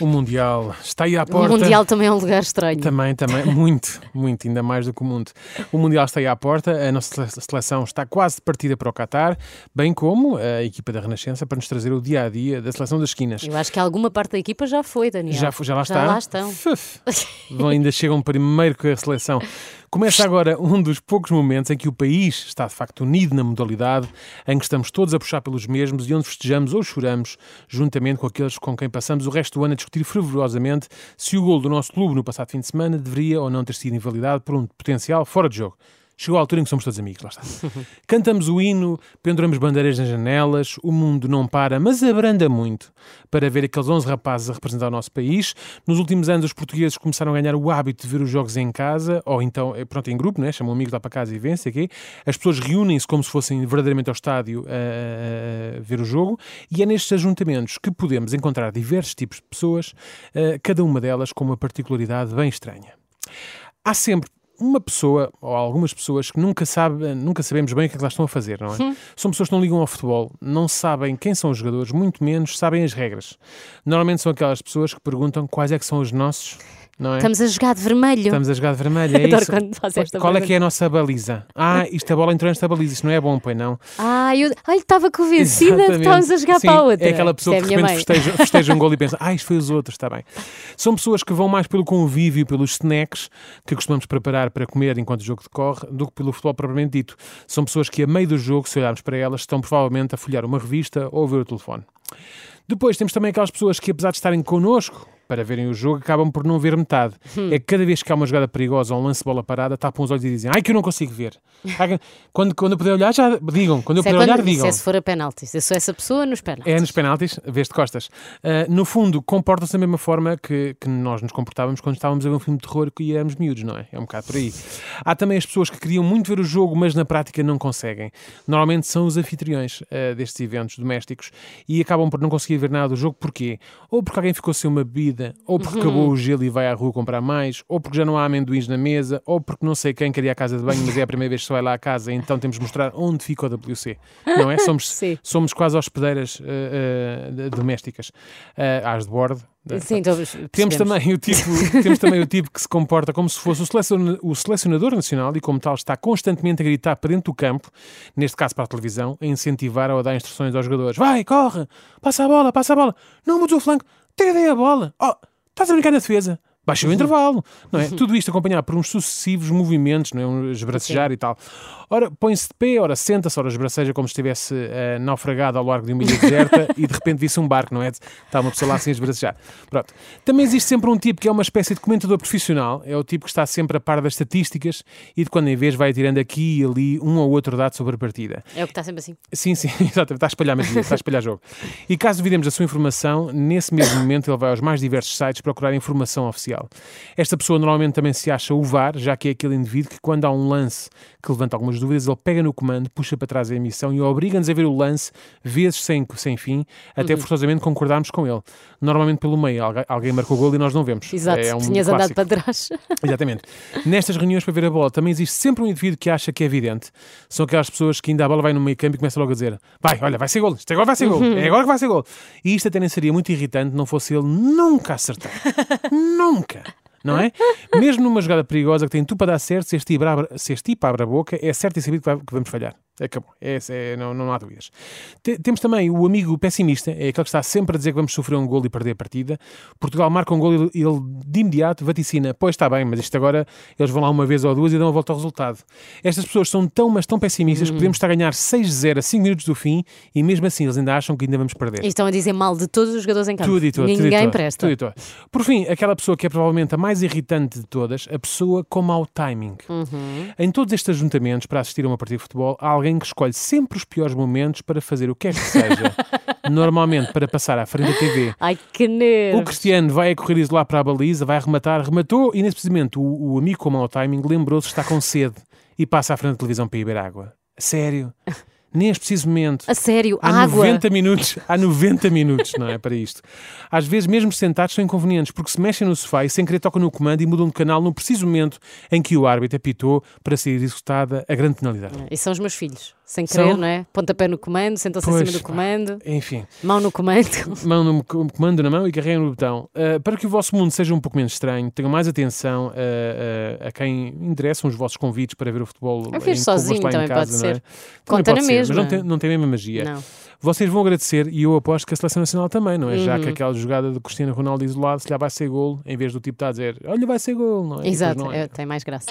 O Mundial está aí à O porta. Mundial também é um lugar estranho. Também, também, muito, muito, ainda mais do que o mundo. O Mundial está aí à porta, a nossa seleção está quase partida para o Qatar, bem como a equipa da Renascença para nos trazer o dia a dia da seleção das esquinas. Eu acho que alguma parte da equipa já foi, Daniel. Já, já lá está? Já lá estão. Vão, ainda chegam primeiro com a seleção. Começa agora um dos poucos momentos em que o país está de facto unido na modalidade, em que estamos todos a puxar pelos mesmos e onde festejamos ou choramos, juntamente com aqueles com quem passamos o resto do ano a discutir fervorosamente se o gol do nosso clube no passado fim de semana deveria ou não ter sido invalidado por um potencial fora de jogo. Chegou a altura em que somos todos amigos, lá está. Cantamos o hino, penduramos bandeiras nas janelas, o mundo não para, mas abranda muito para ver aqueles 11 rapazes a representar o nosso país. Nos últimos anos, os portugueses começaram a ganhar o hábito de ver os jogos em casa, ou então, eh, pronto, em grupo, né? chamam amigos lá para casa e quê. As pessoas reúnem-se como se fossem verdadeiramente ao estádio a, a ver o jogo, e é nestes ajuntamentos que podemos encontrar diversos tipos de pessoas, eh, cada uma delas com uma particularidade bem estranha. Há sempre uma pessoa, ou algumas pessoas, que nunca, sabe, nunca sabemos bem o que é que elas estão a fazer, não é? São pessoas que não ligam ao futebol, não sabem quem são os jogadores, muito menos sabem as regras. Normalmente são aquelas pessoas que perguntam quais é que são os nossos, não é? Estamos a jogar de vermelho. Estamos a jogar de vermelho, é Adoro isso? quando faz esta Qual é pergunta. que é a nossa baliza? Ah, isto a bola entrou nesta baliza, isto não é bom, pois não? Ah, eu ai, estava convencida de que Exatamente. estávamos a jogar Sim, para a outra. É aquela pessoa Isto que é de a repente minha mãe. festeja, festeja um gol e pensa, ah, isto foi os outros, está bem. São pessoas que vão mais pelo convívio, pelos snacks que costumamos preparar para comer enquanto o jogo decorre, do que pelo futebol propriamente dito. São pessoas que, a meio do jogo, se olharmos para elas, estão provavelmente a folhear uma revista ou a ver o telefone. Depois temos também aquelas pessoas que, apesar de estarem connosco para verem o jogo, acabam por não ver metade. Hum. É que cada vez que há uma jogada perigosa ou um lance de bola parada, tapam os olhos e dizem ai que eu não consigo ver. Quando, quando eu puder olhar, já digam. Quando eu é, puder olhar, quando, isso digam. é se for a penaltis. Eu sou essa pessoa nos penaltis. É nos penaltis, vez de costas. Uh, no fundo, comportam-se da mesma forma que, que nós nos comportávamos quando estávamos a ver um filme de terror e éramos miúdos, não é? É um bocado por aí. Há também as pessoas que queriam muito ver o jogo, mas na prática não conseguem. Normalmente são os anfitriões uh, destes eventos domésticos e acabam por não conseguir ver nada do jogo. Porquê? Ou porque alguém ficou sem uma bebida, ou porque acabou o gelo e vai à rua comprar mais, ou porque já não há amendoins na mesa, ou porque não sei quem queria a casa de banho, mas é a primeira vez que se vai lá à casa, então temos de mostrar onde fica o WC. Não é? Somos, somos quase hospedeiras eh, de- domésticas. Uh, às de bordo. Sim, então, Temos percebemos. também, o tipo, temos também o tipo que se comporta como se fosse o selecionador nacional e, como tal, está constantemente a gritar para dentro do campo, neste caso para a televisão, a incentivar ou a dar instruções aos jogadores: vai, corre, passa a bola, passa a bola, não mudes o flanco, tira daí a bola, oh, estás a brincar na defesa. Baixa o intervalo, não é? Tudo isto acompanhado por uns sucessivos movimentos, não é? Um esbracejar e tal. Ora, põe-se de pé, ora senta-se, ora esbraceja como se estivesse eh, naufragado ao largo de uma ilha deserta e de repente visse um barco, não é? Está uma pessoa lá sem esbracejar. Pronto. Também existe sempre um tipo que é uma espécie de comentador profissional, é o tipo que está sempre a par das estatísticas e de quando em vez vai tirando aqui e ali um ou outro dado sobre a partida. É o que está sempre assim. Sim, sim, exatamente. Está a espalhar magia, está a espalhar jogo. E caso duvidemos da sua informação, nesse mesmo momento ele vai aos mais diversos sites procurar informação oficial. Esta pessoa normalmente também se acha o VAR, já que é aquele indivíduo que, quando há um lance que levanta algumas dúvidas, ele pega no comando, puxa para trás a emissão e obriga-nos a ver o lance vezes sem, sem fim, até forçosamente concordarmos com ele. Normalmente pelo meio, alguém, alguém marcou o gol e nós não vemos. Exato, É um tinhas andado clássico. para trás. Exatamente. Nestas reuniões para ver a bola também existe sempre um indivíduo que acha que é evidente. São aquelas pessoas que ainda a bola vai no meio campo e começa logo a dizer vai, olha, vai ser gol, isto agora vai ser gol, é agora que vai ser gol. E isto até nem seria muito irritante não fosse ele nunca acertar. nunca. Não é? Mesmo numa jogada perigosa que tem tudo para dar certo, se este, tipo abre, a boca, é certo e sabido que vamos falhar. Acabou. Esse é, não, não há dúvidas. Te- temos também o amigo pessimista, é aquele que está sempre a dizer que vamos sofrer um gol e perder a partida. Portugal marca um gol e ele, de imediato vaticina. Pois está bem, mas isto agora eles vão lá uma vez ou duas e dão a volta ao resultado. Estas pessoas são tão, mas tão pessimistas que podemos estar a ganhar 6-0 a 5 minutos do fim e mesmo assim eles ainda acham que ainda vamos perder. E estão a dizer mal de todos os jogadores em campo. Tudo e todo, Ninguém tudo presta. tudo e todo. Por fim, aquela pessoa que é provavelmente a mais irritante de todas, a pessoa com mau timing. Uhum. Em todos estes ajuntamentos para assistir a uma partida de futebol, há alguém que escolhe sempre os piores momentos para fazer o que é que seja. Normalmente para passar à frente da TV. Ai, que nervos. O Cristiano vai a correr isolar para a baliza, vai arrematar, rematou e nesse precisamente o, o amigo com mau timing lembrou-se que está com sede e passa à frente da televisão para ir beber água. Sério? Neste preciso momento. A sério, Há água. 90 minutos, há 90 minutos, não é? Para isto. Às vezes, mesmo sentados, são inconvenientes, porque se mexem no sofá e sem querer tocam no comando e mudam de canal no preciso momento em que o árbitro apitou para ser executada a grande penalidade. E são os meus filhos. Sem São? querer, não é? Pontapé no comando, sentam-se em Pois, cima do comando, Enfim, mão no comando. mão no com- comando na mão e carreguem no botão. Uh, para que o vosso mundo seja um pouco menos estranho, tenham mais atenção uh, uh, a quem interessam os vossos convites para ver o futebol. Eu vejo em- sozinho, também casa, pode é? ser. Também Conta pode na mesma. Mas não tem, não tem a mesma magia. Não. Vocês vão agradecer e eu aposto que a Seleção Nacional também, não é? Já Uhum. que aquela jogada do Cristiano Ronaldo isolado, se lhe vai ser gol, em vez do tipo estar a dizer olha, vai ser gol, não é? Exato, não é. é, tem mais graça.